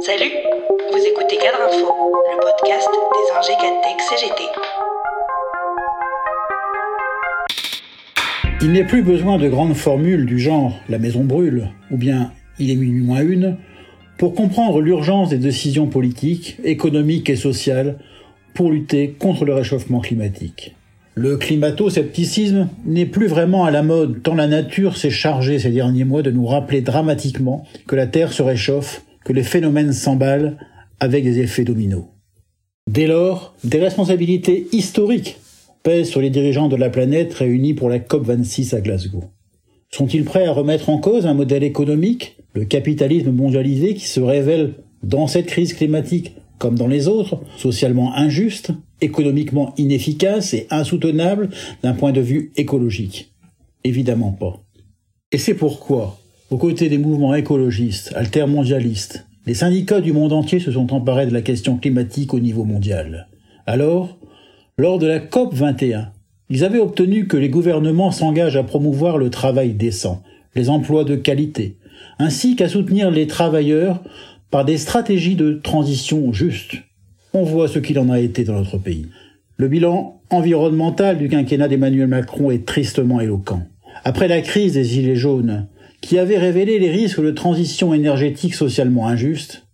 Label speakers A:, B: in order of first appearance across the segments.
A: Salut, vous écoutez Cadre Info, le podcast des ingé Tech CGT.
B: Il n'est plus besoin de grandes formules du genre la maison brûle ou bien il est minuit moins une pour comprendre l'urgence des décisions politiques, économiques et sociales pour lutter contre le réchauffement climatique. Le climato-scepticisme n'est plus vraiment à la mode tant la nature s'est chargée ces derniers mois de nous rappeler dramatiquement que la Terre se réchauffe, que les phénomènes s'emballent avec des effets dominos. Dès lors, des responsabilités historiques pèsent sur les dirigeants de la planète réunis pour la COP26 à Glasgow. Sont-ils prêts à remettre en cause un modèle économique, le capitalisme mondialisé qui se révèle dans cette crise climatique comme dans les autres, socialement injuste, économiquement inefficace et insoutenable d'un point de vue écologique Évidemment pas. Et c'est pourquoi, aux côtés des mouvements écologistes, altermondialistes, les syndicats du monde entier se sont emparés de la question climatique au niveau mondial. Alors, lors de la COP 21, ils avaient obtenu que les gouvernements s'engagent à promouvoir le travail décent, les emplois de qualité, ainsi qu'à soutenir les travailleurs par des stratégies de transition justes. Voit ce qu'il en a été dans notre pays. Le bilan environnemental du quinquennat d'Emmanuel Macron est tristement éloquent. Après la crise des Gilets jaunes, qui avait révélé les risques de transition énergétique socialement injuste,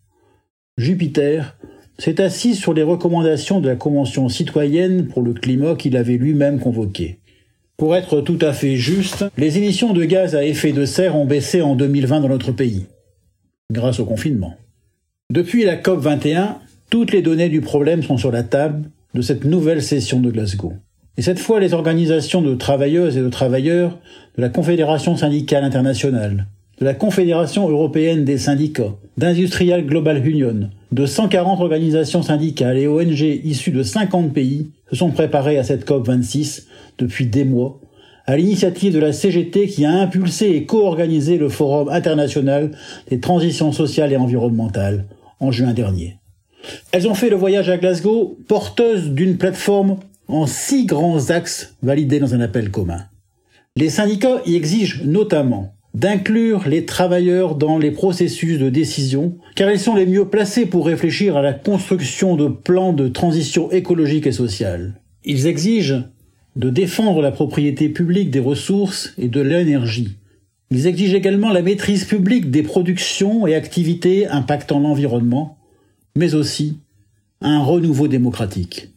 B: Jupiter s'est assis sur les recommandations de la Convention citoyenne pour le climat qu'il avait lui-même convoquée. Pour être tout à fait juste, les émissions de gaz à effet de serre ont baissé en 2020 dans notre pays, grâce au confinement. Depuis la COP 21, toutes les données du problème sont sur la table de cette nouvelle session de Glasgow. Et cette fois, les organisations de travailleuses et de travailleurs de la Confédération syndicale internationale, de la Confédération européenne des syndicats, d'Industrial Global Union, de 140 organisations syndicales et ONG issues de 50 pays se sont préparées à cette COP 26 depuis des mois, à l'initiative de la CGT qui a impulsé et co-organisé le Forum international des transitions sociales et environnementales, en juin dernier. Elles ont fait le voyage à Glasgow porteuses d'une plateforme en six grands axes validés dans un appel commun. Les syndicats y exigent notamment d'inclure les travailleurs dans les processus de décision, car ils sont les mieux placés pour réfléchir à la construction de plans de transition écologique et sociale. Ils exigent de défendre la propriété publique des ressources et de l'énergie, ils exigent également la maîtrise publique des productions et activités impactant l'environnement, mais aussi un renouveau démocratique.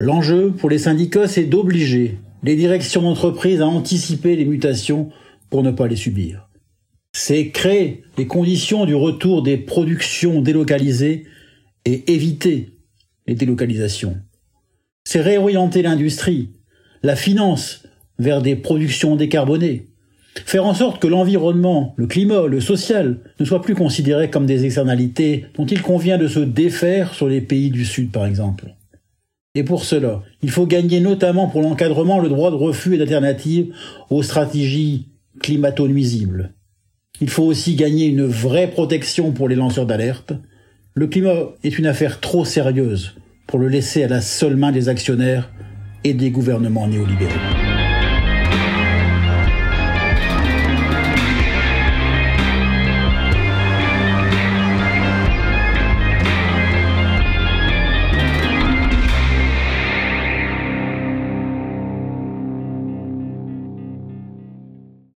B: L'enjeu pour les syndicats, c'est d'obliger les directions d'entreprise à anticiper les mutations pour ne pas les subir. C'est créer les conditions du retour des productions délocalisées et éviter les délocalisations. C'est réorienter l'industrie, la finance vers des productions décarbonées, Faire en sorte que l'environnement, le climat, le social ne soient plus considérés comme des externalités dont il convient de se défaire sur les pays du Sud par exemple. Et pour cela, il faut gagner notamment pour l'encadrement le droit de refus et d'alternative aux stratégies climato-nuisibles. Il faut aussi gagner une vraie protection pour les lanceurs d'alerte. Le climat est une affaire trop sérieuse pour le laisser à la seule main des actionnaires et des gouvernements néolibéraux.